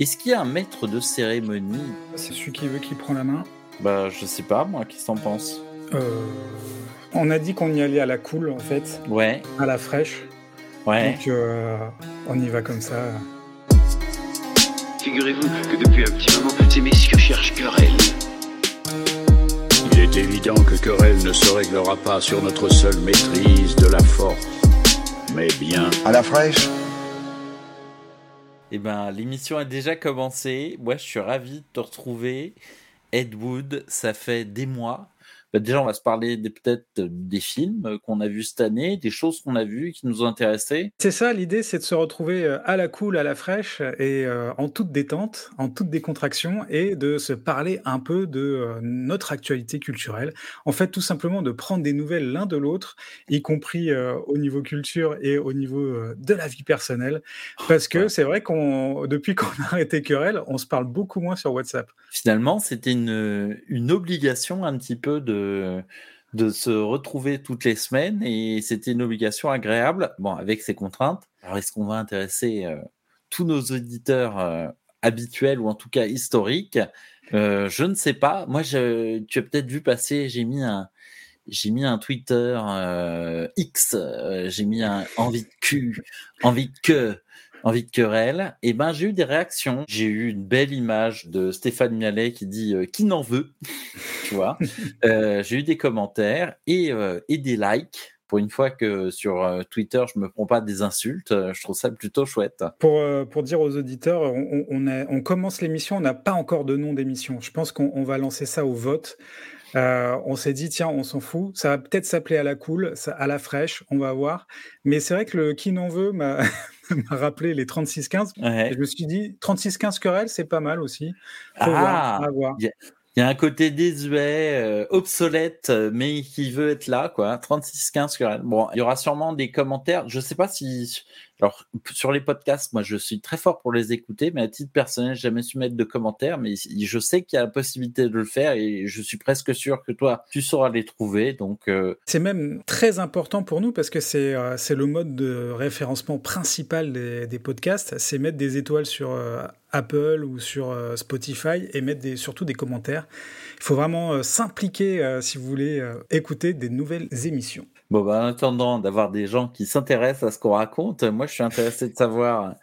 Est-ce qu'il y a un maître de cérémonie? C'est celui qui veut qui prend la main? Bah, je sais pas, moi, qu'est-ce que t'en penses? Euh, on a dit qu'on y allait à la cool, en fait, Ouais, à la fraîche. ouais. Donc, euh, on y va comme ça. Figurez-vous que depuis un petit moment, ces messieurs cherchent querelle. Il est évident que querelle ne se réglera pas sur notre seule maîtrise de la force, mais bien À la fraîche? Eh ben, l'émission a déjà commencé. Moi, je suis ravi de te retrouver. Ed Wood, ça fait des mois. Bah, déjà, on va se parler peut-être des films qu'on a vus cette année, des choses qu'on a vues qui nous ont intéressés. C'est ça, l'idée, c'est de se retrouver euh, à la cool, à la fraîche et euh, en toute détente, en toute décontraction et de se parler un peu de euh, notre actualité culturelle. En fait, tout simplement de prendre des nouvelles l'un de l'autre, y compris euh, au niveau culture et au niveau euh, de la vie personnelle. Parce que Ouais. c'est vrai qu'on, depuis qu'on a arrêté Querelle, on se parle beaucoup moins sur WhatsApp. Finalement, c'était une, une obligation un petit peu de, de se retrouver toutes les semaines et c'était une obligation agréable, bon, avec ses contraintes. Alors, est-ce qu'on va intéresser euh, tous nos auditeurs euh, habituels ou en tout cas historiques? Euh, Je ne sais pas. Moi, tu as peut-être vu passer, j'ai mis un, j'ai mis un Twitter X, j'ai mis un envie de cul, envie de que, envie de querelle. Et ben j'ai eu des réactions. J'ai eu une belle image de Stéphane Mialet qui dit euh, qui n'en veut, tu vois. Euh, j'ai eu des commentaires et euh, et des likes. Pour une fois que sur Twitter je me prends pas des insultes, je trouve ça plutôt chouette. Pour, pour dire aux auditeurs, on, on- on a- on commence l'émission, on n'a pas encore de nom d'émission. Je pense qu'on on va lancer ça au vote. Euh, on s'est dit, tiens, on s'en fout. Ça va peut-être s'appeler à la cool, ça- à la fraîche, on va voir. Mais c'est vrai que le qui n'en veut m'a m'a rappelé les 36-15. Ouais. Et je me suis dit, 36-15 querelles, c'est pas mal aussi. Faut Ah. Il y a un côté désuet, euh, obsolète, euh, mais qui veut être là, quoi. 36-15 querelles. Bon, il y aura sûrement des commentaires. Je sais pas si, alors, sur les podcasts, moi, je suis très fort pour les écouter, mais à titre personnel, j'ai jamais su mettre de commentaires, mais je sais qu'il y a la possibilité de le faire et je suis presque sûr que toi, tu sauras les trouver. Donc, euh, C'est même très important pour nous parce que c'est euh, c'est le mode de référencement principal des, des podcasts, c'est mettre des étoiles sur euh, Apple ou sur Spotify et mettre des, surtout des commentaires. Il faut vraiment s'impliquer si vous voulez écouter des nouvelles émissions. Bon, bah, en attendant d'avoir des gens qui s'intéressent à ce qu'on raconte, moi, je suis intéressé de savoir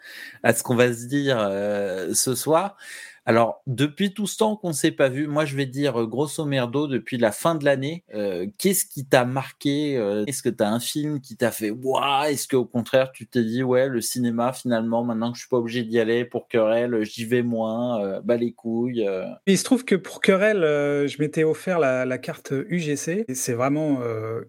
à ce qu'on va se dire euh, ce soir. Alors, depuis tout ce temps qu'on ne s'est pas vu, moi, je vais dire euh, grosso merdo, depuis la fin de l'année, euh, qu'est-ce qui t'a marqué euh, Est-ce que tu as un film qui t'a fait waouh Est-ce qu'au contraire, tu t'es dit, ouais, le cinéma, finalement, maintenant que je suis pas obligé d'y aller pour querelle, j'y vais moins, euh, bah les couilles. il se trouve que pour Querelle, je m'étais offert la, carte UGC. Et c'est vraiment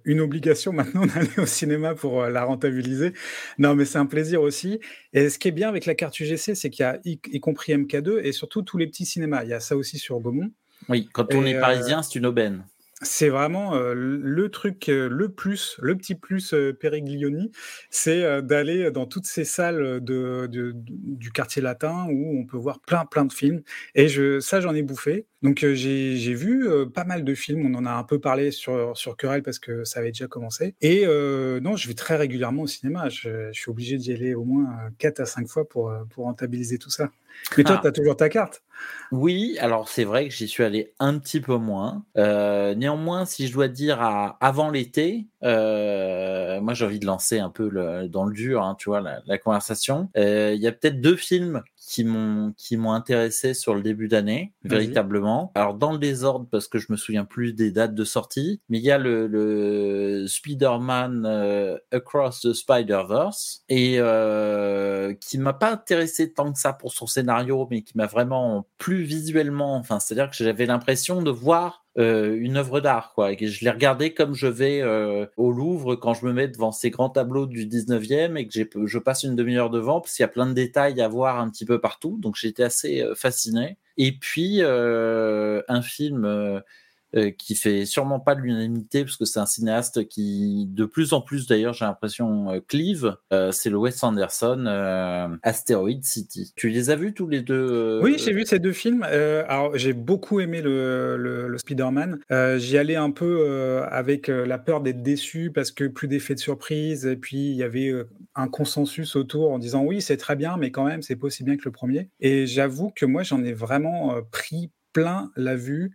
une obligation maintenant d'aller au cinéma pour la rentabiliser. Non, mais c'est un plaisir aussi. Et ce qui est bien avec la carte UGC, c'est qu'il y a y compris MK2 et surtout tous les petits cinémas. Il y a ça aussi sur Gaumont. Oui, quand on Et, est euh, parisien, c'est une aubaine. C'est vraiment euh, le truc, euh, le plus, le petit plus euh, Périglioni, c'est d'aller dans toutes ces salles de, de- du quartier latin où on peut voir plein, plein de films. Et je, ça, j'en ai bouffé. Donc j'ai j'ai vu pas mal de films. On en a un peu parlé sur sur Querelle parce que ça avait déjà commencé. Et non, je vais très régulièrement au cinéma. Je, je suis obligé d'y aller au moins 4 à 5 fois pour pour rentabiliser tout ça. Mais toi, Ah. tu as toujours ta carte. Oui, alors c'est vrai que j'y suis allé un petit peu moins. Euh, néanmoins, si je dois dire à, avant l'été, euh, moi j'ai envie de lancer un peu le, dans le dur, hein, tu vois, la, la conversation. Euh, Il y a peut-être deux films qui m'ont qui m'ont intéressé sur le début d'année, véritablement. Alors dans le désordre parce que je me souviens plus des dates de sortie, mais il y a le, le Spider-Man euh, Across the Spider-Verse et euh, qui m'a pas intéressé tant que ça pour son scénario, mais qui m'a vraiment plu visuellement. Enfin, c'est-à-dire que j'avais l'impression de voir euh, une œuvre d'art, quoi. Je l'ai regardé comme je vais euh, au Louvre quand je me mets devant ces grands tableaux du 19e et que je passe une demi-heure devant parce qu'il y a plein de détails à voir un petit peu partout. Donc j'étais assez euh, fasciné. Et puis euh, un film euh, qui fait sûrement pas de l'unanimité parce que c'est un cinéaste qui de plus en plus d'ailleurs j'ai l'impression euh, clive euh, c'est le Wes Anderson euh, Asteroid City tu les as vus tous les deux Oui, j'ai vu ces deux films. Alors, j'ai beaucoup aimé le, le, Spider-Man. J'y allais un peu avec la peur d'être déçu parce que plus d'effets de surprise. Et puis, il y avait un consensus autour en disant oui, c'est très bien, mais quand même, c'est pas aussi bien que le premier. Et j'avoue que moi, j'en ai vraiment pris plein la vue,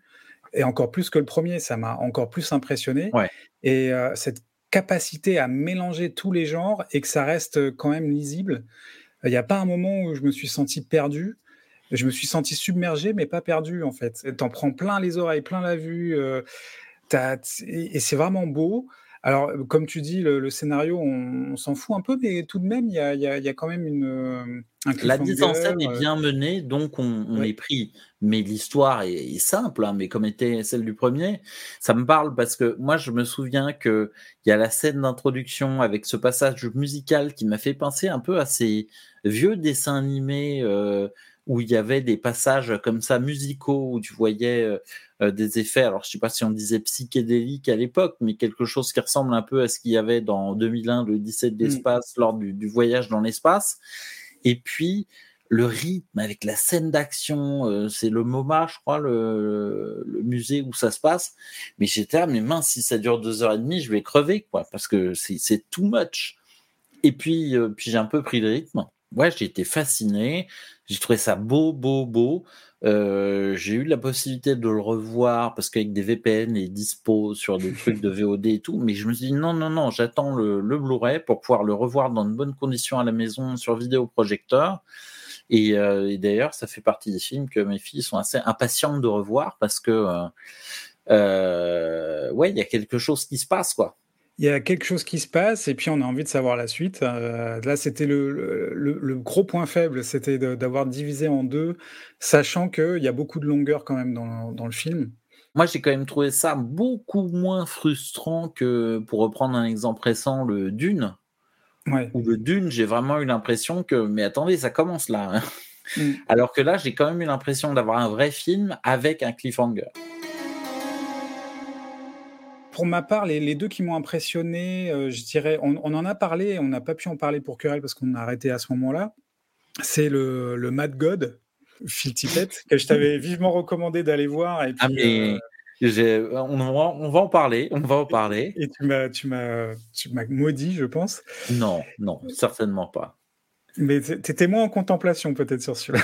et encore plus que le premier. Ça m'a encore plus impressionné. Et euh, cette capacité à mélanger tous les genres et que ça reste quand même lisible. Il n'y a pas un moment où je me suis senti perdu. Je me suis senti submergé, mais pas perdu en fait. T'en prends plein les oreilles, plein la vue. Euh, et c'est vraiment beau. Alors, comme tu dis, le, scénario, on, s'en fout un peu, mais tout de même, il y a, quand même une. Euh, la mise en scène est bien menée, donc on, est pris. Mais l'histoire est, simple, hein, mais comme était celle du premier, ça me parle parce que moi, je me souviens qu'il y a la scène d'introduction avec ce passage musical qui m'a fait penser un peu à ces vieux dessins animés. Euh, où il y avait des passages comme ça musicaux où tu voyais euh, euh, des effets. Alors je sais pas si on disait psychédélique à l'époque, mais quelque chose qui ressemble un peu à ce qu'il y avait dans 2001 le 17 d'espace lors du, voyage dans l'espace. Et puis le rythme avec la scène d'action, euh, c'est le MoMA, je crois, le, musée où ça se passe. Mais j'étais à mes mains, si ça dure deux heures et demie, je vais crever, quoi, parce que c'est too much. Et puis, puis j'ai un peu pris le rythme ouais, j'ai été fasciné. J'ai trouvé ça beau, beau, beau. Euh, j'ai eu la possibilité de le revoir parce qu'avec des VPN et dispo sur des trucs de VOD et tout, mais je me suis dit non, non, non, j'attends le, Blu-ray pour pouvoir le revoir dans de bonnes conditions à la maison sur vidéoprojecteur. Et, euh, et d'ailleurs, ça fait partie des films que mes filles sont assez impatientes de revoir parce que euh, euh ouais, il y a quelque chose qui se passe quoi il y a quelque chose qui se passe et puis on a envie de savoir la suite. Euh, là, c'était le, gros point faible, c'était d'avoir divisé en deux, sachant qu'il y a beaucoup de longueur quand même dans, le film. Moi, j'ai quand même trouvé ça beaucoup moins frustrant que, pour reprendre un exemple récent, le Dune. Ouais. Ou le Dune, j'ai vraiment eu l'impression que, mais attendez, ça commence là. Hein. Mm. Alors que là, j'ai quand même eu l'impression d'avoir un vrai film avec un cliffhanger. Pour ma part, les, deux qui m'ont impressionné, euh, je dirais, on, en a parlé, on n'a pas pu en parler pour Querelle parce qu'on a arrêté à ce moment-là. C'est le, le Mad God, Phil Tippett, que je t'avais vivement recommandé d'aller voir. Et ah, mais euh, on, va, on, va, en parler, on va en parler. Et tu m'as, tu m'as, maudit, je pense. Non, non, certainement pas. Mais tu étais moins en contemplation peut-être sur celui-là.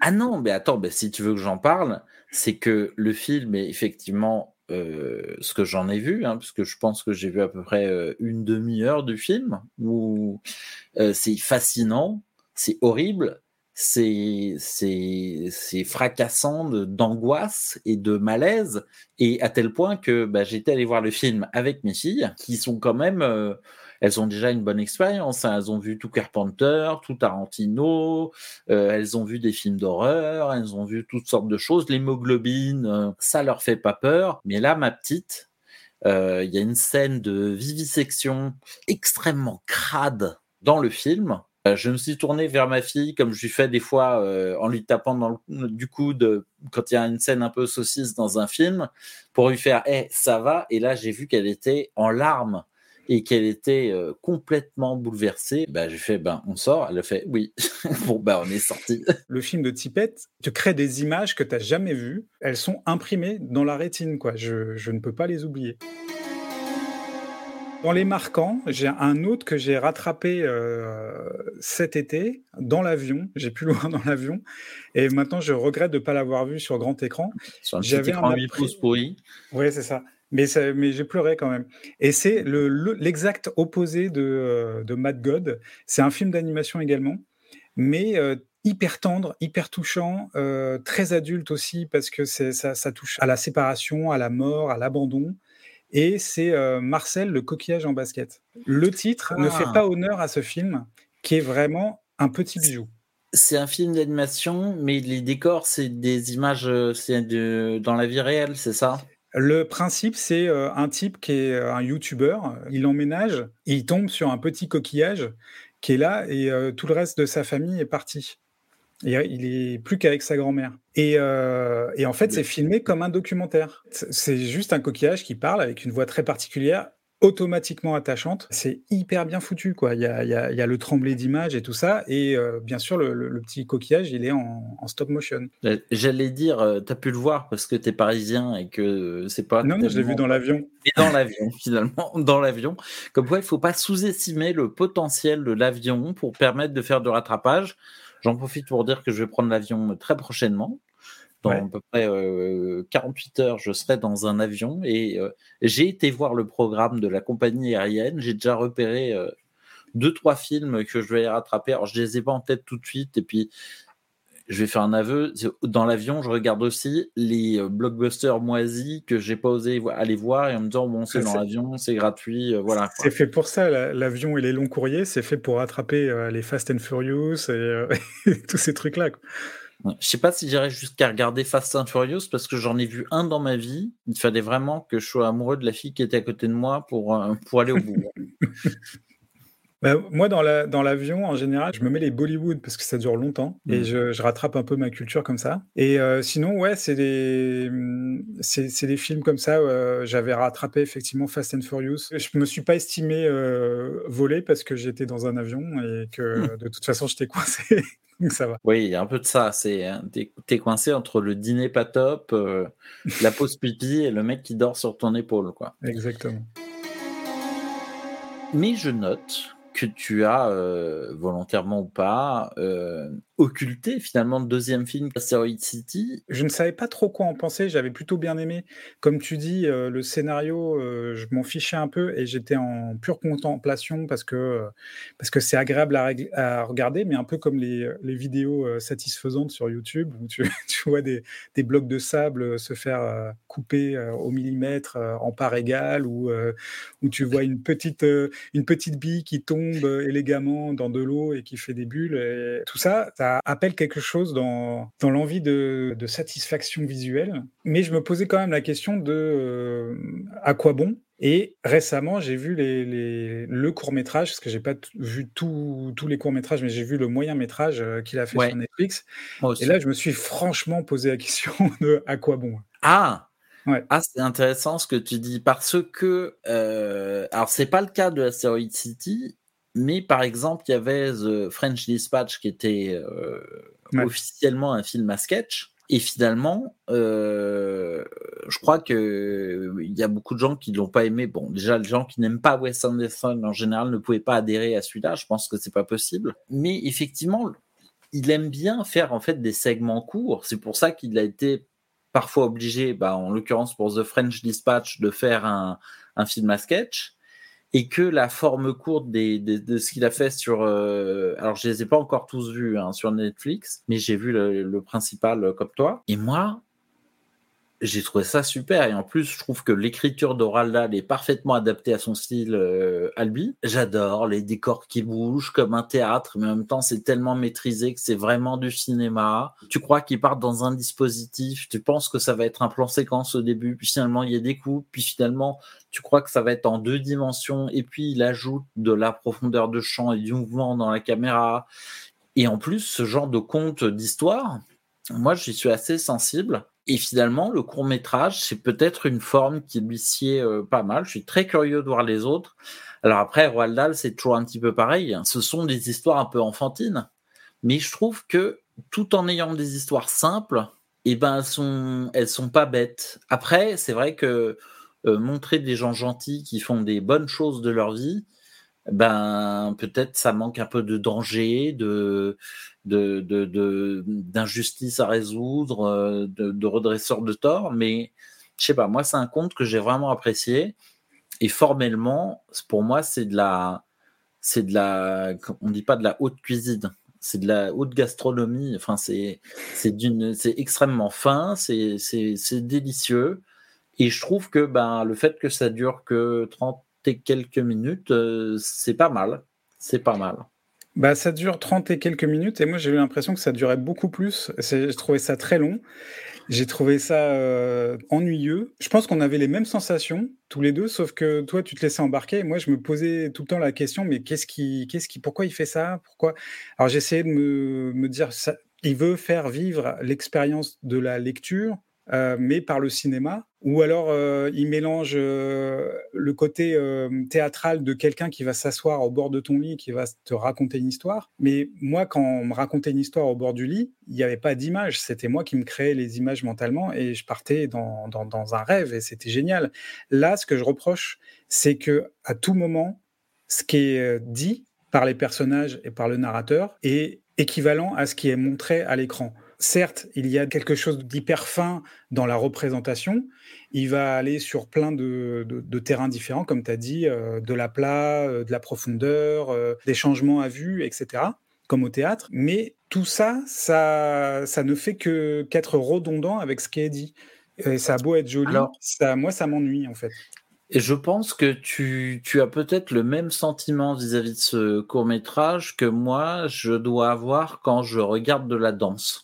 Ah non, mais attends, si tu veux que j'en parle, c'est que le film est effectivement euh, ce que j'en ai vu, hein, parce que je pense que j'ai vu à peu près euh, une demi-heure du film, où euh, c'est fascinant, c'est horrible, c'est c'est fracassant d'angoisse et de malaise, et à tel point que bah, j'étais allé voir le film avec mes filles, qui sont quand même elles ont déjà une bonne expérience. Hein. Elles ont vu tout Carpenter, tout Tarantino, euh, elles ont vu des films d'horreur, elles ont vu toutes sortes de choses. L'hémoglobine, euh, ça leur fait pas peur. Mais là, ma petite, euh, il y a une scène de vivisection extrêmement crade dans le film. Je me suis tourné vers ma fille, comme je lui fais des fois en lui tapant dans le, du coude quand il y a une scène un peu saucisse dans un film, pour lui faire Eh, ça va ?» Et là, j'ai vu qu'elle était en larmes et qu'elle était euh, complètement bouleversée, bah, j'ai fait, ben, on sort. Elle a fait, oui. bon, ben, on est sorti. Le film de Tippett te crée des images que tu n'as jamais vues. Elles sont imprimées dans la rétine, quoi. Je, je ne peux pas les oublier. Dans les marquants, j'ai un autre que j'ai rattrapé euh, cet été dans l'avion. J'ai plus loin dans l'avion. Et maintenant, je regrette de ne pas l'avoir vu sur grand écran. Sur un petit écran 8 pouces pourri. Oui, c'est ça. Mais, mais j'ai pleuré quand même. Et c'est l'exact opposé de, euh, de Mad God. C'est un film d'animation également, mais euh, hyper tendre, hyper touchant, euh, très adulte aussi, parce que ça, ça touche à la séparation, à la mort, à l'abandon. Et c'est Marcel, le coquillage en basket. Le titre ne fait ah. pas honneur à ce film, qui est vraiment un petit bijou. C'est un film d'animation, mais les décors, c'est des images, c'est de, dans la vie réelle, c'est ça? Le principe, c'est euh, un type qui est euh, un YouTuber, il emménage, et il tombe sur un petit coquillage qui est là et euh, tout le reste de sa famille est parti. Et il est plus qu'avec sa grand-mère. Et, en fait, c'est filmé comme un documentaire. C'est juste un coquillage qui parle avec une voix très particulière automatiquement attachante. C'est hyper bien foutu, quoi. Il y a, il y a, il y a le tremblé d'image et tout ça. Et euh, bien sûr, le, le- le petit coquillage, il est en, en stop motion. Euh, J'allais dire, euh, t'as pu le voir parce que t'es parisien et que c'est pas. Non, non, je l'ai vu dans l'avion. Et dans l'avion, finalement, dans l'avion. Comme quoi, il faut pas sous-estimer le potentiel de l'avion pour permettre de faire du rattrapage. J'en profite pour dire que je vais prendre l'avion très prochainement. Dans Ouais. à peu près euh, 48 heures, je serai dans un avion et euh, j'ai été voir le programme de la compagnie aérienne. J'ai déjà repéré euh, deux, trois films que je vais rattraper. Alors, je les ai pas en tête tout de suite. Et puis, je vais faire un aveu. Dans l'avion, je regarde aussi les euh, blockbusters moisis que j'ai pas osé aller voir et en me disant, bon, c'est dans l'avion, c'est gratuit, euh, voilà. C'est fait pour ça, la- l'avion et les longs courriers, c'est fait pour attraper euh, les Fast and Furious et euh, tous ces trucs-là. Je sais pas si j'irais jusqu'à regarder Fast and Furious parce que j'en ai vu un dans ma vie. Il fallait vraiment que je sois amoureux de la fille qui était à côté de moi pour, euh, pour aller au bout. Bah, moi, dans la- dans l'avion, en général, je me mets les Bollywood parce que ça dure longtemps et Mm. je, je rattrape un peu ma culture comme ça. Et euh, sinon, ouais, c'est des, c'est c'est des films comme ça. euh, J'avais rattrapé effectivement Fast and Furious. Je me suis pas estimé euh, volé parce que j'étais dans un avion et que de toute façon, j'étais coincé. Donc ça va. Oui, il y a un peu de ça. C'est hein, t'es coincé entre le dîner pas top, euh, la pause pipi et le mec qui dort sur ton épaule, quoi. Exactement. Mais je note que tu as, euh, volontairement ou pas, euh, occulté finalement le deuxième film, Asteroid City? Je ne savais pas trop quoi en penser, j'avais plutôt bien aimé. Comme tu dis, euh, le scénario, je m'en fichais un peu et j'étais en pure contemplation parce que parce c'est agréable à, regarder, mais un peu comme les, les vidéos satisfaisantes sur YouTube où tu, tu vois des, des blocs de sable se faire couper au millimètre en part égale ou euh, où tu vois une petite une petite bille qui tombe euh, élégamment dans de l'eau et qui fait des bulles. Et tout ça, ça appelle quelque chose dans, dans l'envie de, de satisfaction visuelle. Mais je me posais quand même la question de euh, à quoi bon? Et récemment, j'ai vu les, les- le court métrage, parce que j'ai pas vu tous les courts métrages, mais j'ai vu le moyen métrage euh, qu'il a fait Ouais. sur Netflix. Et là, je me suis franchement posé la question de à quoi bon? Ah Ouais. Ah, c'est intéressant ce que tu dis parce que euh, alors c'est pas le cas de Asteroid City, mais par exemple il y avait The French Dispatch qui était euh, Ouais. officiellement un film à sketch. Et finalement, euh, je crois que il y a beaucoup de gens qui l'ont pas aimé. Bon, déjà les gens qui n'aiment pas Wes Anderson en général ne pouvaient pas adhérer à celui-là. Je pense que c'est pas possible. Mais effectivement, il aime bien faire en fait des segments courts. C'est pour ça qu'il a été parfois obligé, bah, en l'occurrence pour The French Dispatch, de faire un, un film à sketch. Et que la forme courte des, des- de ce qu'il a fait sur... euh, alors, je les ai pas encore tous vus hein, sur Netflix, mais j'ai vu le, le principal euh, comme toi. Et moi, j'ai trouvé ça super. Et en plus, je trouve que l'écriture Dahl est parfaitement adaptée à son style euh, Albi. J'adore les décors qui bougent comme un théâtre, mais en même temps, c'est tellement maîtrisé que c'est vraiment du cinéma. Tu crois qu'il part dans un dispositif, tu penses que ça va être un plan séquence au début, puis finalement, il y a des coups, puis finalement, tu crois que ça va être en deux dimensions, et puis il ajoute de la profondeur de champ et du mouvement dans la caméra. Et en plus, ce genre de conte d'histoire, moi, j'y suis assez sensible. Et finalement, le court métrage, c'est peut-être une forme qui lui sied euh, pas mal. Je suis très curieux de voir les autres. Alors après, Roald Dahl, c'est toujours un petit peu pareil. Ce sont des histoires un peu enfantines, mais je trouve que tout en ayant des histoires simples, eh ben elles sont elles sont pas bêtes. Après, c'est vrai que euh, montrer des gens gentils qui font des bonnes choses de leur vie, ben peut-être ça manque un peu de danger, de de de de- d'injustice à résoudre, euh, de, de redresseur de tort, mais je sais pas, moi c'est un conte que j'ai vraiment apprécié. Et formellement, pour moi c'est de la c'est de la on dit pas de la haute cuisine, c'est de la haute gastronomie, enfin c'est c'est d'une c'est extrêmement fin, c'est c'est c'est délicieux. Et je trouve que ben le fait que ça dure que 30 quelques minutes, euh, c'est pas mal. C'est pas mal. Bah, ça dure 30 et quelques minutes et moi j'ai eu l'impression que ça durait beaucoup plus. J'ai trouvé ça très long. J'ai trouvé ça euh, ennuyeux. Je pense qu'on avait les mêmes sensations tous les deux, sauf que toi tu te laissais embarquer. Et moi je me posais tout le temps la question, mais qu'est-ce qui, qu'est-ce qui, pourquoi il fait ça? Pourquoi? Alors j'essayais de me, me dire, ça, il veut faire vivre l'expérience de la lecture euh, mais par le cinéma. Ou alors, euh, il mélange euh, le côté théâtral de quelqu'un qui va s'asseoir au bord de ton lit, qui va te raconter une histoire. Mais moi, quand on me racontait une histoire au bord du lit, il n'y avait pas d'image. C'était moi qui me créais les images mentalement et je partais dans, dans, un rêve et c'était génial. Là, ce que je reproche, c'est que à tout moment, ce qui est dit par les personnages et par le narrateur est équivalent à ce qui est montré à l'écran. Certes, il y a quelque chose d'hyper fin dans la représentation. Il va aller sur plein de, terrains différents, comme tu as dit, euh, de la plat, euh, de la profondeur, euh, des changements à vue, etc., comme au théâtre. Mais tout ça, ça, ça ne fait que qu'être redondant avec ce qui est dit. Et ça a beau être joli, ça, moi, ça m'ennuie, en fait. Et je pense que tu, tu as peut-être le même sentiment vis-à-vis -vis de ce court métrage que moi, je dois avoir quand je regarde de la danse.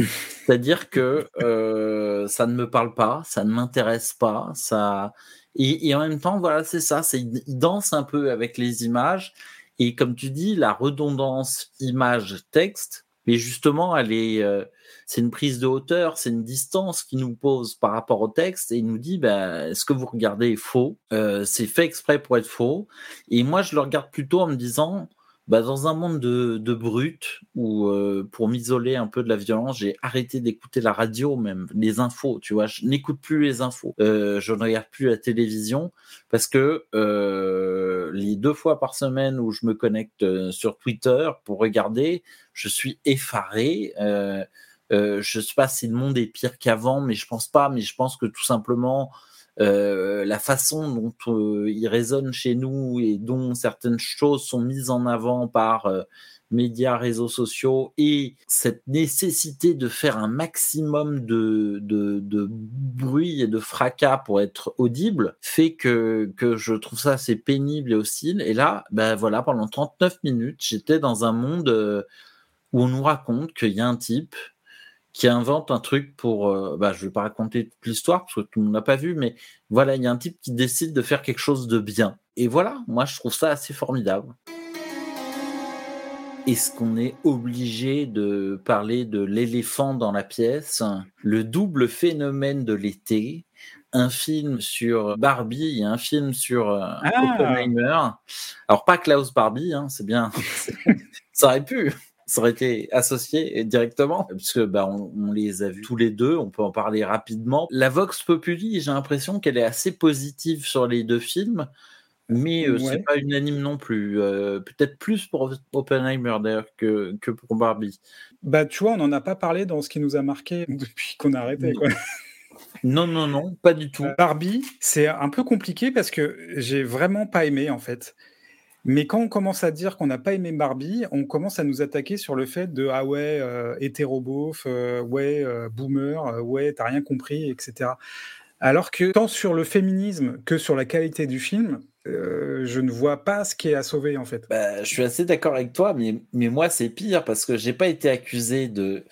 C'est-à-dire que euh, ça ne me parle pas, ça ne m'intéresse pas, ça. Et, en même temps, voilà, c'est ça, c'est il danse un peu avec les images. Et comme tu dis, la redondance image-texte, mais justement, elle est, euh, c'est une prise de hauteur, c'est une distance qui nous pose par rapport au texte et il nous dit, ben, ce que vous regardez est faux, euh, c'est fait exprès pour être faux. Et moi, je le regarde plutôt en me disant, bah, dans un monde de, de brut où euh, pour m'isoler un peu de la violence, j'ai arrêté d'écouter la radio, même les infos. Tu vois, je n'écoute plus les infos. Euh, je ne regarde plus la télévision parce que euh, les deux fois par semaine où je me connecte euh, sur Twitter pour regarder, je suis effaré. Euh, euh, je sais pas si le monde est pire qu'avant, mais je pense pas. Mais je pense que tout simplement euh, la façon dont euh, il résonne chez nous et dont certaines choses sont mises en avant par euh, médias, réseaux sociaux et cette nécessité de faire un maximum de, de, bruit et de fracas pour être audible fait que, que je trouve ça assez pénible et hostile. Et là, ben voilà, pendant 39 minutes, j'étais dans un monde où on nous raconte qu'il y a un type qui invente un truc pour. Euh, bah, je vais pas raconter toute l'histoire parce que tout le monde n'a pas vu, mais voilà, il y a un type qui décide de faire quelque chose de bien. Et voilà, moi je trouve ça assez formidable. Est-ce qu'on est obligé de parler de l'éléphant dans la pièce, le double phénomène de l'été, un film sur Barbie et un film sur euh, ah. Oppenheimer. Alors pas Klaus Barbie, hein, c'est bien, ça aurait pu ça aurait été associé directement, puisque bah, on, les a vus tous les deux, on peut en parler rapidement. La Vox Populi, j'ai l'impression qu'elle est assez positive sur les deux films, mais euh, c'est pas unanime non plus. Euh, peut-être plus pour Oppenheimer d'ailleurs que, que pour Barbie. Bah, tu vois, on n'en a pas parlé dans ce qui nous a marqué depuis qu'on a arrêté. Quoi. Non, non, non, pas du tout. Barbie, c'est un peu compliqué parce que j'ai vraiment pas aimé en fait. Mais quand on commence à dire qu'on n'a pas aimé Barbie, on commence à nous attaquer sur le fait de ah ouais, euh, hétérobof, euh, ouais, euh, boomer, euh, ouais, t'as rien compris, etc. Alors que tant sur le féminisme que sur la qualité du film, je ne vois pas ce qui est à sauver en fait. Bah, je suis assez d'accord avec toi, mais, mais moi c'est pire parce que j'ai pas été accusé de,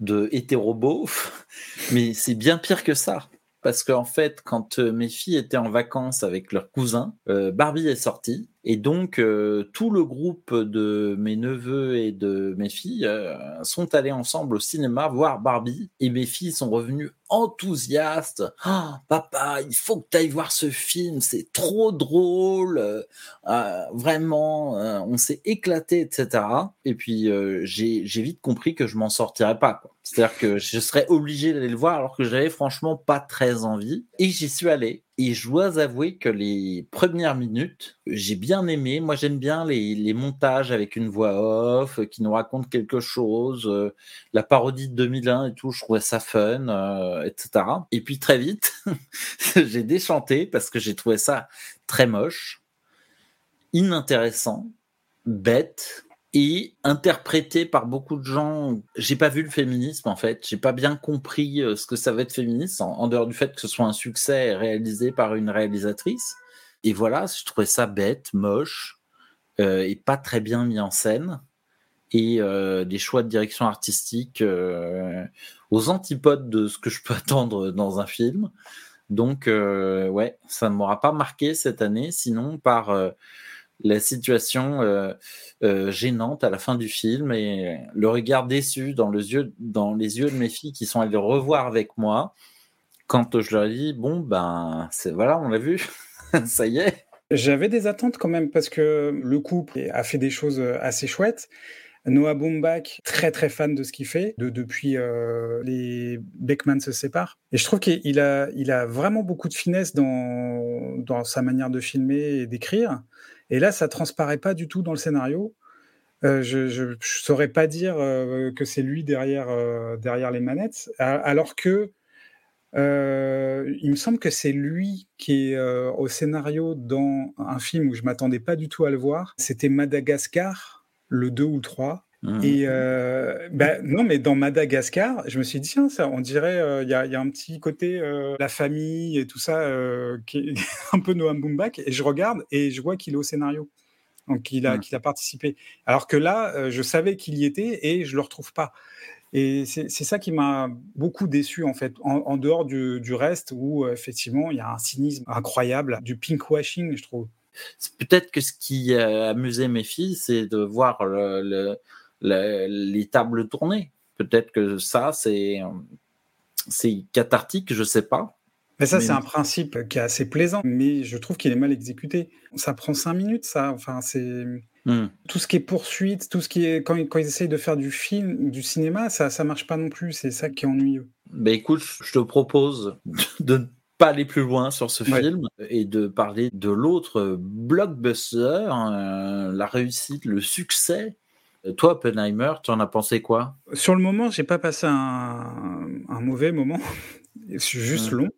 de hétérobof, mais c'est bien pire que ça parce qu'en fait, quand mes filles étaient en vacances avec leurs cousins, Barbie est sortie et donc, euh, tout le groupe de mes neveux et de mes filles euh, sont allés ensemble au cinéma voir Barbie. Et mes filles sont revenues enthousiastes. Ah, papa, il faut que tu ailles voir ce film, c'est trop drôle. Euh, vraiment, on s'est éclaté, etc. Et puis, j'ai vite compris que je m'en sortirais pas. C'est-à-dire que je serais obligé d'aller le voir alors que j'avais franchement pas très envie. Et j'y suis allé. Et je dois avouer que les premières minutes, j'ai bien aimé. Moi, j'aime bien les, montages avec une voix off qui nous raconte quelque chose. Euh, la parodie de 2001 et tout, je trouvais ça fun, euh, etc. Et puis très vite, j'ai déchanté parce que j'ai trouvé ça très moche, inintéressant, bête et interprété par beaucoup de gens. J'ai pas vu le féminisme en fait, j'ai pas bien compris euh, ce que ça va être féministe en, dehors du fait que ce soit un succès réalisé par une réalisatrice. Et voilà, je trouvais ça bête, moche euh, et pas très bien mis en scène. Et euh, des choix de direction artistique aux antipodes de ce que je peux attendre dans un film. Donc, ouais, ça ne m'aura pas marqué cette année, sinon par la situation euh, euh, gênante à la fin du film et le regard déçu dans, le yeux, dans les yeux de mes filles qui sont allées revoir avec moi quand je leur ai dit, bon, ben, c'est voilà, on l'a vu, ça y est. J'avais des attentes quand même parce que le couple a fait des choses assez chouettes. Noah Baumbach, très très fan de ce qu'il fait de, depuis euh, les Beckman se séparent. Et je trouve qu'il a, il a vraiment beaucoup de finesse dans, dans sa manière de filmer et d'écrire. Et là, ça transparaît pas du tout dans le scénario. Euh, je ne saurais pas dire euh, que c'est lui derrière, euh, derrière les manettes, alors que il me semble que c'est lui qui est au scénario dans un film où je m'attendais pas du tout à le voir. C'était Madagascar, le 2 ou le 3. Mmh. Et euh, ben, non, mais dans Madagascar, je me suis dit, tiens, ça, on dirait, euh, il y, a, y, a, un petit côté, euh, la famille et tout ça, euh, qui est un peu Noam Baumbach. Et je regarde et je vois qu'il est au scénario. Donc, il a, mmh. qu'il a participé. Alors que là, je savais qu'il y était et je le retrouve pas. Et c'est ça qui m'a beaucoup déçu, en fait, en, en dehors du, du, reste, où effectivement, il y a un cynisme incroyable, du pinkwashing, je trouve. Peut-être que ce qui a amusé mes filles, c'est de voir le, le, le, les tables tournées. Peut-être que ça, c'est c'est cathartique, je sais pas. Mais ça, c'est un principe qui est assez plaisant, mais je trouve qu'il est mal exécuté. Ça prend cinq minutes, ça. Enfin, c'est Mmh. Tout ce qui est poursuite, tout ce qui est quand, quand, ils essayent de faire du film, du cinéma, ça ça marche pas non plus. C'est ça qui est ennuyeux. Ben écoute, je te propose de ne pas aller plus loin sur ce ouais. film et de parler de l'autre blockbuster, euh, la réussite, le succès. Toi, Oppenheimer, tu en as pensé quoi? Sur le moment, j'ai pas passé un, un mauvais moment. C'est juste long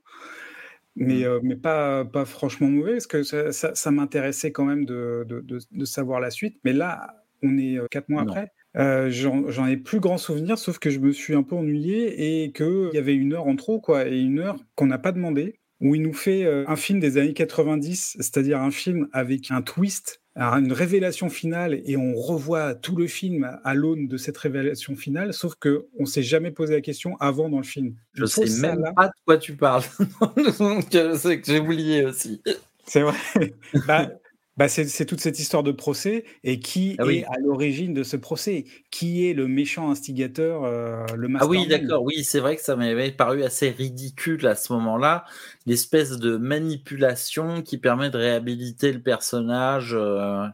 mais, euh, mais pas, pas franchement mauvais, parce que ça, ça, ça m'intéressait quand même de, de, de, de, savoir la suite. Mais là, on est quatre mois non. après. Euh, J'en ai plus grand souvenir, sauf que je me suis un peu ennuyé et qu'il y avait une heure en trop, quoi, et une heure qu'on n'a pas demandé, où il nous fait euh, un film des années 90, c'est-à-dire un film avec un twist une révélation finale et on revoit tout le film à l'aune de cette révélation finale, sauf que on s'est jamais posé la question avant dans le film. Je, je sais même là... pas de quoi tu parles. c'est que j'ai oublié aussi. C'est vrai. bah, bah c'est toute cette histoire de procès et qui ah oui. est à l'origine de ce procès? Qui est le méchant instigateur, euh, le Ah oui, d'accord. Oui, c'est vrai que ça m'avait paru assez ridicule à ce moment-là, l'espèce de manipulation qui permet de réhabiliter le personnage euh,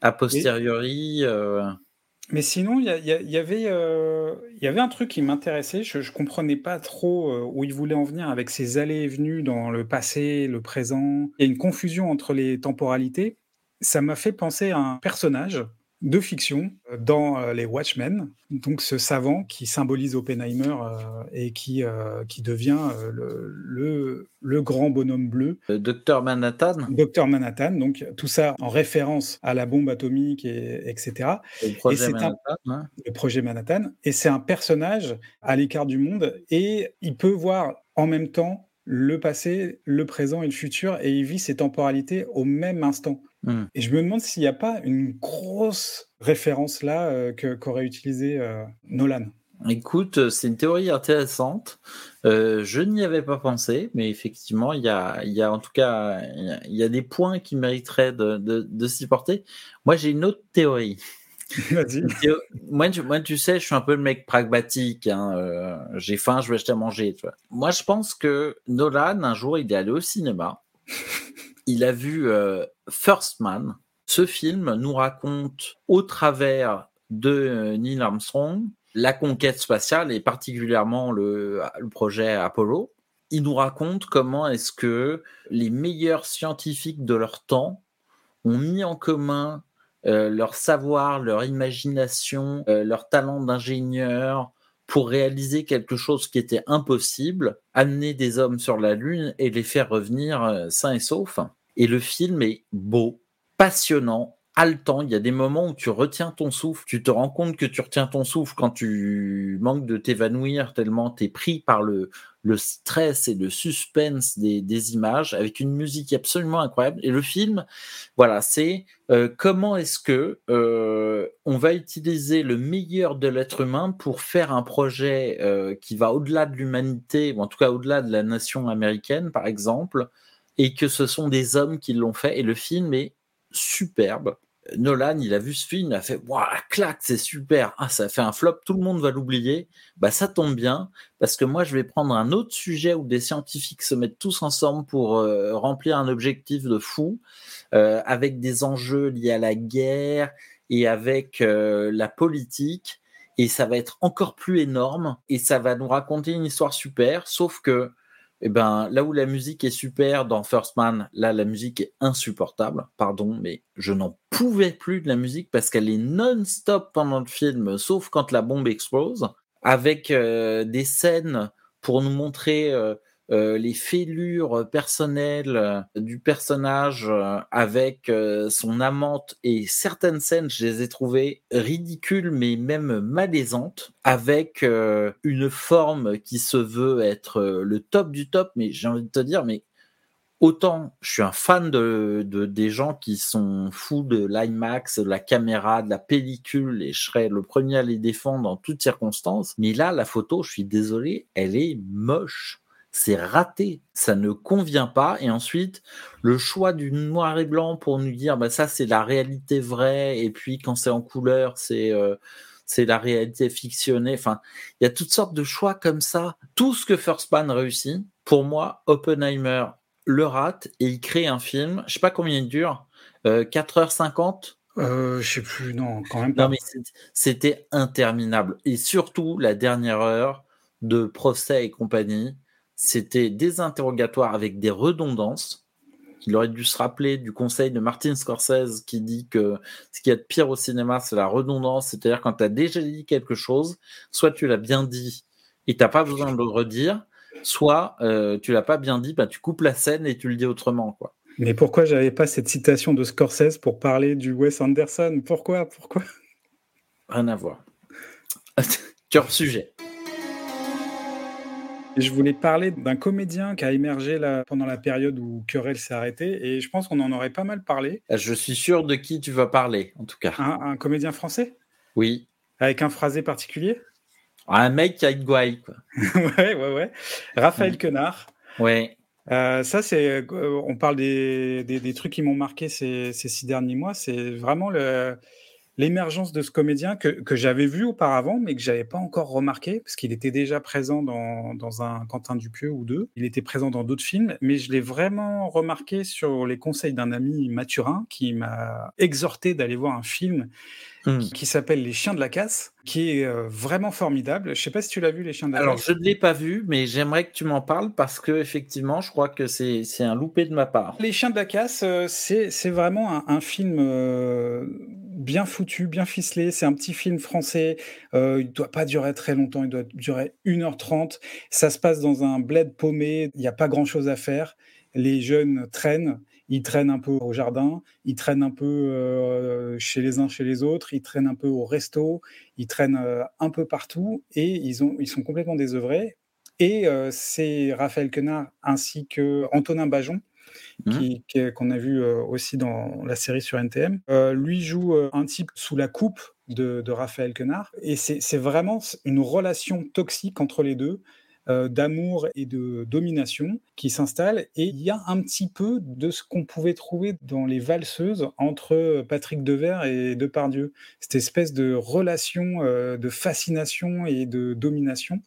a posteriori. Euh... Mais sinon, il y, avait, euh, y avait un truc qui m'intéressait. Je ne comprenais pas trop euh, où il voulait en venir avec ses allées et venues dans le passé, le présent. Il y a une confusion entre les temporalités. Ça m'a fait penser à un personnage de fiction euh, dans euh, les Watchmen, donc ce savant qui symbolise Oppenheimer euh, et qui, euh, qui devient euh, le, le, le, grand bonhomme bleu. Docteur Manhattan. Docteur Manhattan, donc tout ça en référence à la bombe atomique, et, etc. Le projet, et Manhattan, un, hein. le projet Manhattan. Et c'est un personnage à l'écart du monde et il peut voir en même temps le passé, le présent et le futur, et il vit ces temporalités au même instant. Mmh. Et je me demande s'il n'y a pas une grosse référence là euh, qu'aurait utilisé euh, Nolan. Écoute, euh, c'est une théorie intéressante. Euh, je n'y avais pas pensé, mais effectivement, il y a, il y a en tout cas, il y a des points qui mériteraient de, de, de s'y porter. Moi, j'ai une autre théorie. moi, tu, moi, tu sais, je suis un peu le mec pragmatique. Hein, euh, j'ai faim, je vais acheter à manger. Tu vois. Moi, je pense que Nolan, un jour, il est allé au cinéma. il a vu euh, First Man. Ce film nous raconte au travers de euh, Neil Armstrong la conquête spatiale et particulièrement le, le projet Apollo. Il nous raconte comment est-ce que les meilleurs scientifiques de leur temps ont mis en commun euh, leur savoir, leur imagination, euh, leur talent d'ingénieur pour réaliser quelque chose qui était impossible, amener des hommes sur la Lune et les faire revenir euh, sains et saufs. Et le film est beau, passionnant, Il y a des moments où tu retiens ton souffle. Tu te rends compte que tu retiens ton souffle quand tu manques de t'évanouir tellement tu es pris par le, stress et le suspense des, des, images avec une musique absolument incroyable. Et le film, voilà, c'est euh, comment est-ce que euh, on va utiliser le meilleur de l'être humain pour faire un projet euh, qui va au-delà de l'humanité, ou en tout cas au-delà de la nation américaine, par exemple, et que ce sont des hommes qui l'ont fait. Et le film est superbe Nolan, il a vu ce film, il a fait waouh, claque, c'est super, ah ça fait un flop, tout le monde va l'oublier. Bah ça tombe bien parce que moi je vais prendre un autre sujet où des scientifiques se mettent tous ensemble pour euh, remplir un objectif de fou euh, avec des enjeux liés à la guerre et avec euh, la politique et ça va être encore plus énorme et ça va nous raconter une histoire super sauf que eh ben, là où la musique est super dans First Man, là, la musique est insupportable. Pardon, mais je n'en pouvais plus de la musique parce qu'elle est non-stop pendant le film, sauf quand la bombe explose, avec euh, des scènes pour nous montrer euh, euh, les fêlures personnelles euh, du personnage euh, avec son amante. Et certaines scènes, je les ai trouvées ridicules mais même malaisantes avec une forme qui se veut être le top du top. Mais j'ai envie de te dire mais autant je suis un fan de, de des gens qui sont fous de l'IMAX, de la caméra, de la pellicule et je serais le premier à les défendre en toutes circonstances. Mais là la photo, je suis désolé, elle est moche c'est raté, ça ne convient pas. Et ensuite, le choix du noir et blanc pour nous dire, bah ça c'est la réalité vraie, et puis quand c'est en couleur, c'est euh, c'est la réalité fictionnée. Enfin, il y a toutes sortes de choix comme ça. Tout ce que First Man réussit, pour moi, Oppenheimer le rate et il crée un film. Je sais pas combien il dure, 4h50 euh, euh, je sais plus, non, quand même pas. Non, mais c'était interminable. Et surtout, la dernière heure de procès et compagnie, c'était des interrogatoires avec des redondances. Il aurait dû se rappeler du conseil de Martin Scorsese qui dit que ce qui est de pire au cinéma, c'est la redondance. C'est-à-dire quand tu as déjà dit quelque chose, soit tu l'as bien dit et tu n'as pas besoin de le redire, soit euh, tu l'as pas bien dit, bah, tu coupes la scène et tu le dis autrement. quoi. Mais pourquoi j'avais pas cette citation de Scorsese pour parler du Wes Anderson? Pourquoi? Pourquoi? Rien à voir. Cœur sujet je voulais parler d'un comédien qui a émergé là, pendant la période où Querelle s'est arrêté, et je pense qu'on en aurait pas mal parlé. Ah, je suis sûr de qui tu vas parler, en tout cas. Un, comédien français? Oui. Avec un phrasé particulier? Un mec qui a une gouaille, quoi. ouais, ouais, ouais. Raphaël Quenard. Ouais. Euh, ça, c'est. Euh, on parle des, des, trucs qui m'ont marqué ces, ces, six derniers mois. C'est vraiment le l'émergence de ce comédien que, que j'avais vu auparavant, mais que j'avais pas encore remarqué, parce qu'il était déjà présent dans, dans, un Quentin Dupieux ou deux. Il était présent dans d'autres films, mais je l'ai vraiment remarqué sur les conseils d'un ami Mathurin qui m'a exhorté d'aller voir un film Hmm. qui, s'appelle Les Chiens de la Casse, qui est euh, vraiment formidable. Je sais pas si tu l'as vu, Les Chiens de la Casse. Alors, je ne l'ai pas vu, mais j'aimerais que tu m'en parles parce que effectivement, je crois que c'est un loupé de ma part. Les Chiens de la Casse, euh, c'est vraiment un, film euh, bien foutu, bien ficelé. C'est un petit film français. il ne doit pas durer très longtemps, il doit durer 1h30. Ça se passe dans un bled paumé, il n'y a pas grand-chose à faire. Les jeunes traînent ils traînent un peu au jardin, ils traînent un peu euh, chez les uns, chez les autres, ils traînent un peu au resto, ils traînent euh, un peu partout et ils, ont, ils sont complètement désœuvrés. Et euh, c'est Raphaël Quenard ainsi que Antonin Bajon, mmh. qu'on a vu aussi dans la série sur NTM. lui joue un type sous la coupe de, de Raphaël Quenard. Et c'est vraiment une relation toxique entre les deux. Euh, d'amour et de domination qui s'installe. Et il y a un petit peu de ce qu'on pouvait trouver dans les valseuses entre Patrick Devers et Depardieu. Cette espèce de relation euh, de fascination et de domination.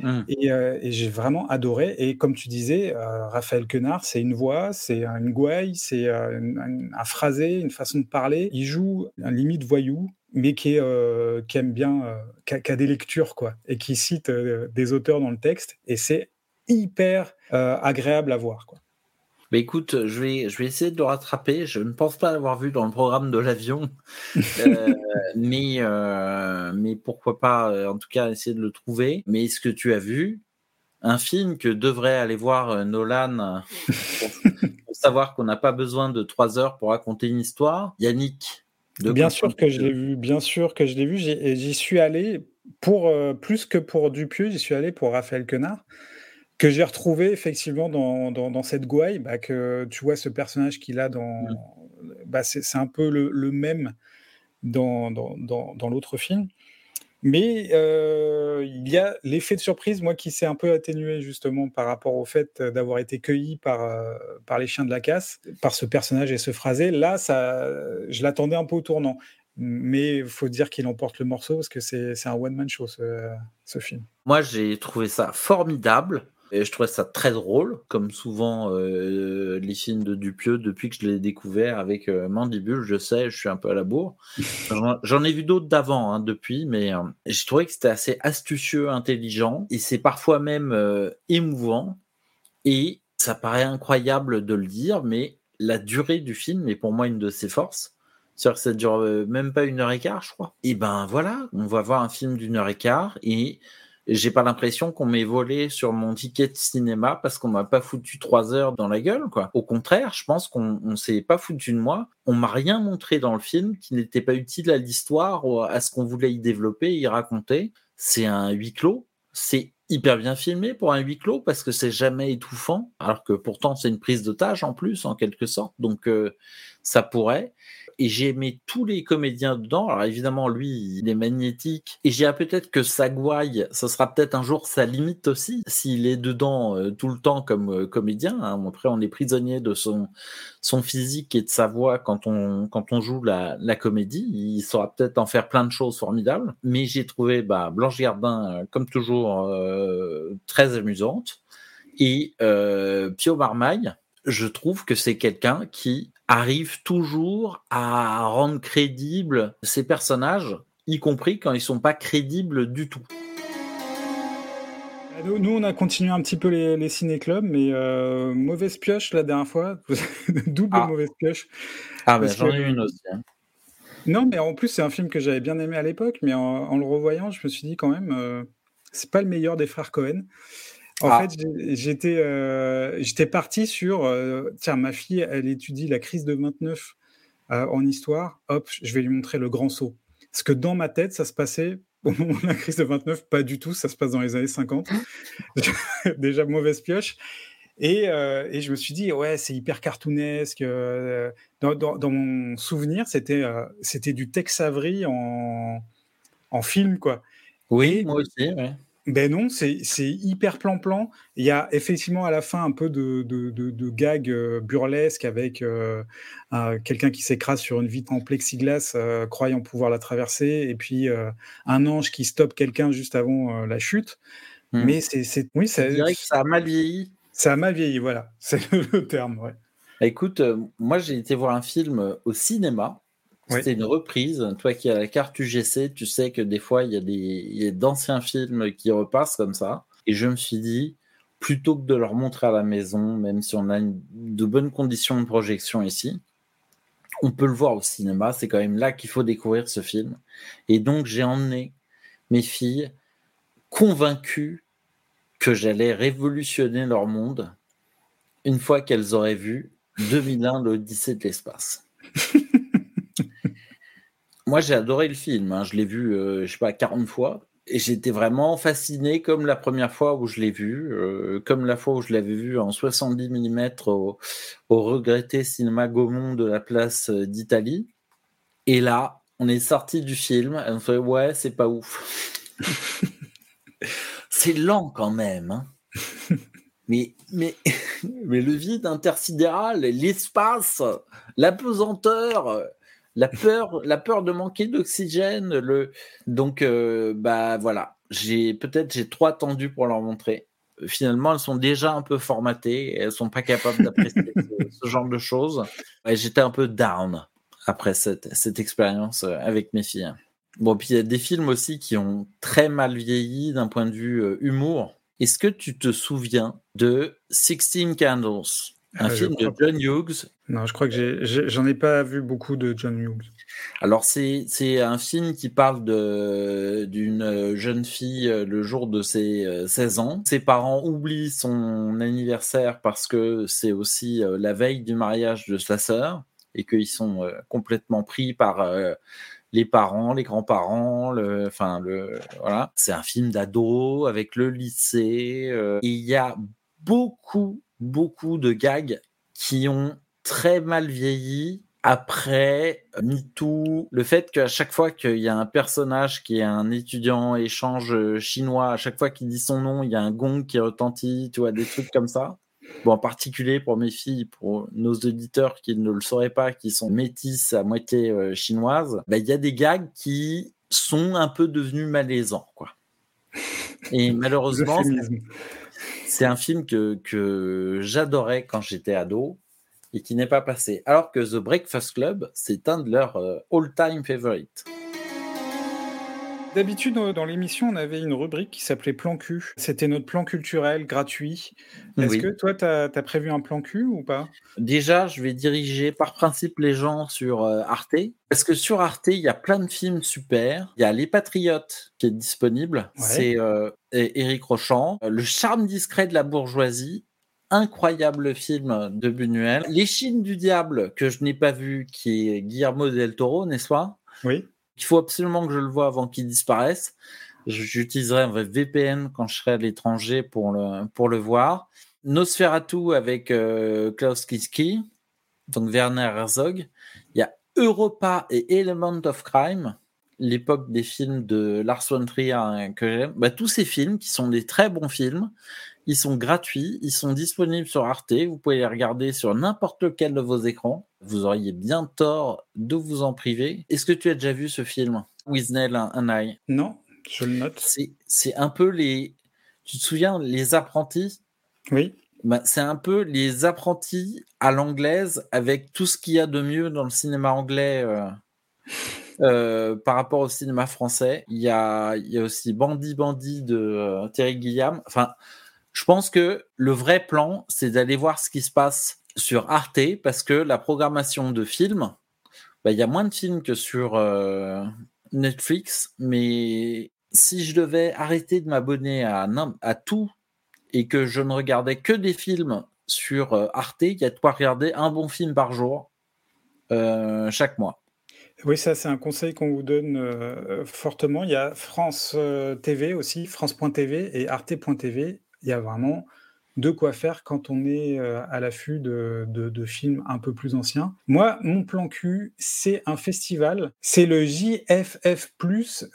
Mmh. Euh, et, j'ai vraiment adoré. Et comme tu disais, Raphaël Quenard, c'est une voix, c'est une gouaille, c'est un, un, phrasé, une façon de parler. Il joue un limite voyou, mais qui, euh, qui aime bien, euh, qui, a, des lectures, quoi, et qui cite euh, des auteurs dans le texte, et c'est hyper agréable à voir, quoi. Mais écoute, je vais, je vais essayer de le rattraper. Je ne pense pas l'avoir vu dans le programme de l'avion, mais, mais pourquoi pas, en tout cas, essayer de le trouver. Mais est-ce que tu as vu un film que devrait aller voir Nolan pour savoir qu'on n'a pas besoin de trois heures pour raconter une histoire? Yannick bien sûr que je l'ai vu, bien sûr que je l'ai vu. J'y suis allé pour euh, plus que pour Dupieux, j'y suis allé pour Raphaël Quenard, que j'ai retrouvé effectivement dans, dans, cette gouaille, bah, que tu vois ce personnage qu'il a dans. Mmh. Bah, c'est un peu le, même dans, dans, dans l'autre film. Mais euh, il y a l'effet de surprise, moi, qui s'est un peu atténué justement par rapport au fait d'avoir été cueilli par, euh, par les chiens de la casse, par ce personnage et ce phrasé. Là, ça, je l'attendais un peu au tournant. Mais il faut dire qu'il emporte le morceau parce que c'est un one-man show, ce, ce film. Moi, j'ai trouvé ça formidable. Et je trouvais ça très drôle, comme souvent euh, les films de Dupieux depuis que je l'ai découvert avec euh, Mandibule. Je sais, je suis un peu à la bourre. J'en ai vu d'autres d'avant hein, depuis, mais euh, j'ai trouvé que c'était assez astucieux, intelligent, et c'est parfois même euh, émouvant. Et ça paraît incroyable de le dire, mais la durée du film est pour moi une de ses forces. C'est-à-dire que ça dure même pas une heure et quart, je crois. Et ben voilà, on va voir un film d'une heure et quart et j'ai pas l'impression qu'on m'ait volé sur mon ticket de cinéma parce qu'on m'a pas foutu trois heures dans la gueule, quoi. Au contraire, je pense qu'on on, s'est pas foutu de moi. On m'a rien montré dans le film qui n'était pas utile à l'histoire ou à ce qu'on voulait y développer, y raconter. C'est un huis clos. C'est hyper bien filmé pour un huis clos parce que c'est jamais étouffant, alors que pourtant c'est une prise d'otage en plus, en quelque sorte. Donc euh, ça pourrait et j'ai aimé tous les comédiens dedans. Alors évidemment, lui, il est magnétique. Et j'ai peut-être que Sagway, ce sera peut-être un jour sa limite aussi, s'il est dedans euh, tout le temps comme euh, comédien. Hein. Après, on est prisonnier de son, son physique et de sa voix quand on, quand on joue la, la comédie. Il saura peut-être en faire plein de choses formidables. Mais j'ai trouvé bah, Blanche Gardin, euh, comme toujours, très amusante. Et Pio Marmaille, je trouve que c'est quelqu'un qui arrive toujours à rendre crédibles ces personnages, y compris quand ils sont pas crédibles du tout. Euh, nous, on a continué un petit peu les, les ciné-clubs, mais euh, mauvaise pioche la dernière fois, double ah. mauvaise pioche. Ah, ben j'en ai une aussi. Hein. Non, mais en plus, c'est un film que j'avais bien aimé à l'époque, mais en, le revoyant, je me suis dit quand même, euh, c'est pas le meilleur des frères Cohen. En ah. fait, j'étais euh, j'étais parti sur euh, tiens, ma fille, elle étudie la crise de 29 euh, en histoire. Hop, je vais lui montrer le grand saut. Parce que dans ma tête, ça se passait au moment de la crise de 29, pas du tout. Ça se passe dans les années 50. Déjà mauvaise pioche. Et, et, je me suis dit, ouais, c'est hyper cartoonesque. Dans, dans, dans, mon souvenir, c'était c'était du Tex Avery en, en film, quoi. Oui, moi aussi, ouais. Ben non, c'est hyper plan-plan. Il y a effectivement à la fin un peu de, de, de, de gag euh, burlesque avec euh, quelqu'un qui s'écrase sur une vitre en plexiglas euh, croyant pouvoir la traverser et puis un ange qui stoppe quelqu'un juste avant la chute. Mmh. Mais c'est... Oui, ça, Je dirais que ça a mal vieilli? Ça a mal vieilli, voilà. C'est le terme, ouais. Écoute, moi j'ai été voir un film au cinéma c'était une reprise. Toi qui as la carte UGC, tu sais que des fois, il y a des d'anciens films qui repassent comme ça. Et je me suis dit, plutôt que de leur montrer à la maison, même si on a de bonnes conditions de projection ici, on peut le voir au cinéma. C'est quand même là qu'il faut découvrir ce film. Et donc, j'ai emmené mes filles convaincues que j'allais révolutionner leur monde une fois qu'elles auraient vu 2001, l'Odyssée de l'espace. Moi, j'ai adoré le film. Hein. Je l'ai vu, euh, je sais pas, 40 fois. Et j'étais vraiment fasciné comme la première fois où je l'ai vu, euh, comme la fois où je l'avais vu en 70 mm au, regretté cinéma Gaumont de la place euh, d'Italie. Et là, on est sorti du film, et on fait ouais, c'est pas ouf. c'est lent quand même. Hein. Mais, mais, mais le vide intersidéral, l'espace, la pesanteur, la peur, la peur de manquer d'oxygène. Le... Donc, euh, bah voilà, j'ai peut-être j'ai trop attendu pour leur montrer. Finalement, elles sont déjà un peu formatées, elles sont pas capables d'apprécier ce, genre de choses. J'étais un peu down après cette, cette expérience euh, avec mes filles. Bon, puis il y a des films aussi qui ont très mal vieilli d'un point de vue euh, humour. Est-ce que tu te souviens de Sixteen Candles? Un film de John Hughes. Non, je crois que j'en ai, pas vu beaucoup de John Hughes. Alors c'est un film qui parle d'une jeune fille euh, le jour de ses 16 euh, ans. Ses parents oublient son anniversaire parce que c'est aussi euh, la veille du mariage de sa sœur et qu'ils sont complètement pris par les parents, les grands-parents, le, enfin le, voilà. C'est un film d'ado avec le lycée. et il y a beaucoup beaucoup de gags qui ont très mal vieilli Après, MeToo, le fait qu'à chaque fois qu'il y a un personnage qui est un étudiant échange chinois, à chaque fois qu'il dit son nom, il y a un gong qui retentit, tu vois, des trucs comme ça. Bon, en particulier pour mes filles, pour nos auditeurs qui ne le sauraient pas, qui sont métisses à moitié euh, chinoises, bah, il y a des gags qui sont un peu devenus malaisants, quoi. Et malheureusement, c'est un film que, j'adorais quand j'étais ado et qui n'est pas passé. Alors que The Breakfast Club, c'est un de leurs euh, all-time favorites. D'habitude, dans l'émission, on avait une rubrique qui s'appelait Plan Q. C'était notre plan culturel gratuit. Est-ce que toi, tu as, prévu un plan Q ou pas? Déjà, je vais diriger par principe les gens sur euh, Arte. Parce que sur Arte, il y a plein de films super. Il y a Les Patriotes qui est disponible. C'est euh, Éric Rochant. Le charme discret de la bourgeoisie incroyable film de Buñuel. Les Chines du diable que je n'ai pas vu, qui est Guillermo del Toro, n'est-ce pas? Oui. Il faut absolument que je le vois avant qu'il disparaisse. J'utiliserai un VPN quand je serai à l'étranger pour le, pour le voir. Nosferatu avec euh, Klaus Kinski, donc Werner Herzog. Il y a Europa et Element of Crime, l'époque des films de Lars von Trier hein, que j'aime. Bah, tous ces films qui sont des très bons films. Ils sont gratuits, ils sont disponibles sur Arte. Vous pouvez les regarder sur n'importe lequel de vos écrans. Vous auriez bien tort de vous en priver. Est-ce que tu as déjà vu ce film, With Nell and I Non, je le note. C'est un peu les. Tu te souviens, les apprentis? Oui. Ben, c'est un peu les apprentis à l'anglaise avec tout ce qu'il y a de mieux dans le cinéma anglais. Euh, euh, par rapport au cinéma français, il y a, il y a aussi Bandit Bandit de euh, Terry Gilliam. Enfin, je pense que le vrai plan, c'est d'aller voir ce qui se passe sur Arte parce que la programmation de films, bah, il y a moins de films que sur euh, Netflix, mais si je devais arrêter de m'abonner à, tout et que je ne regardais que des films sur euh, Arte, il y a de quoi regarder un bon film par jour euh, chaque mois. Oui, ça c'est un conseil qu'on vous donne fortement. Il y a France TV aussi, France.tv et Arte.tv il y a vraiment de quoi faire quand on est euh, à l'affût de, films un peu plus anciens. Moi, mon plan Q, c'est un festival. C'est le JFF+,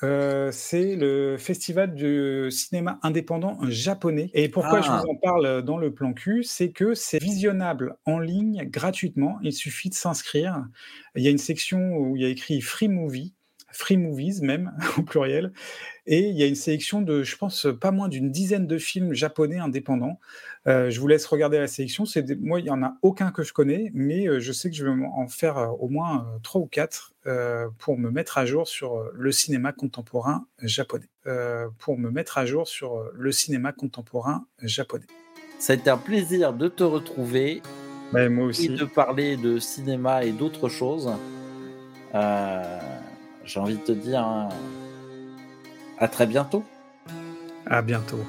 euh, c'est le festival du cinéma indépendant japonais. Et pourquoi je ah. vous en parle dans le plan Q C'est que c'est visionnable en ligne gratuitement. Il suffit de s'inscrire. Il y a une section où il y a écrit Free Movie free movies même, au pluriel. Et il y a une sélection de, je pense, pas moins d'une dizaine de films japonais indépendants. Euh, je vous laisse regarder la sélection. C'est Moi, il n'y en a aucun que je connais, mais euh, je sais que je vais en faire euh, au moins trois ou quatre pour me mettre à jour sur le cinéma contemporain japonais. pour me mettre à jour sur le cinéma contemporain japonais. Ça a été un plaisir de te retrouver. moi aussi. Et de parler de cinéma et d'autres choses. Euh j'ai envie de te dire hein, à très bientôt. À bientôt.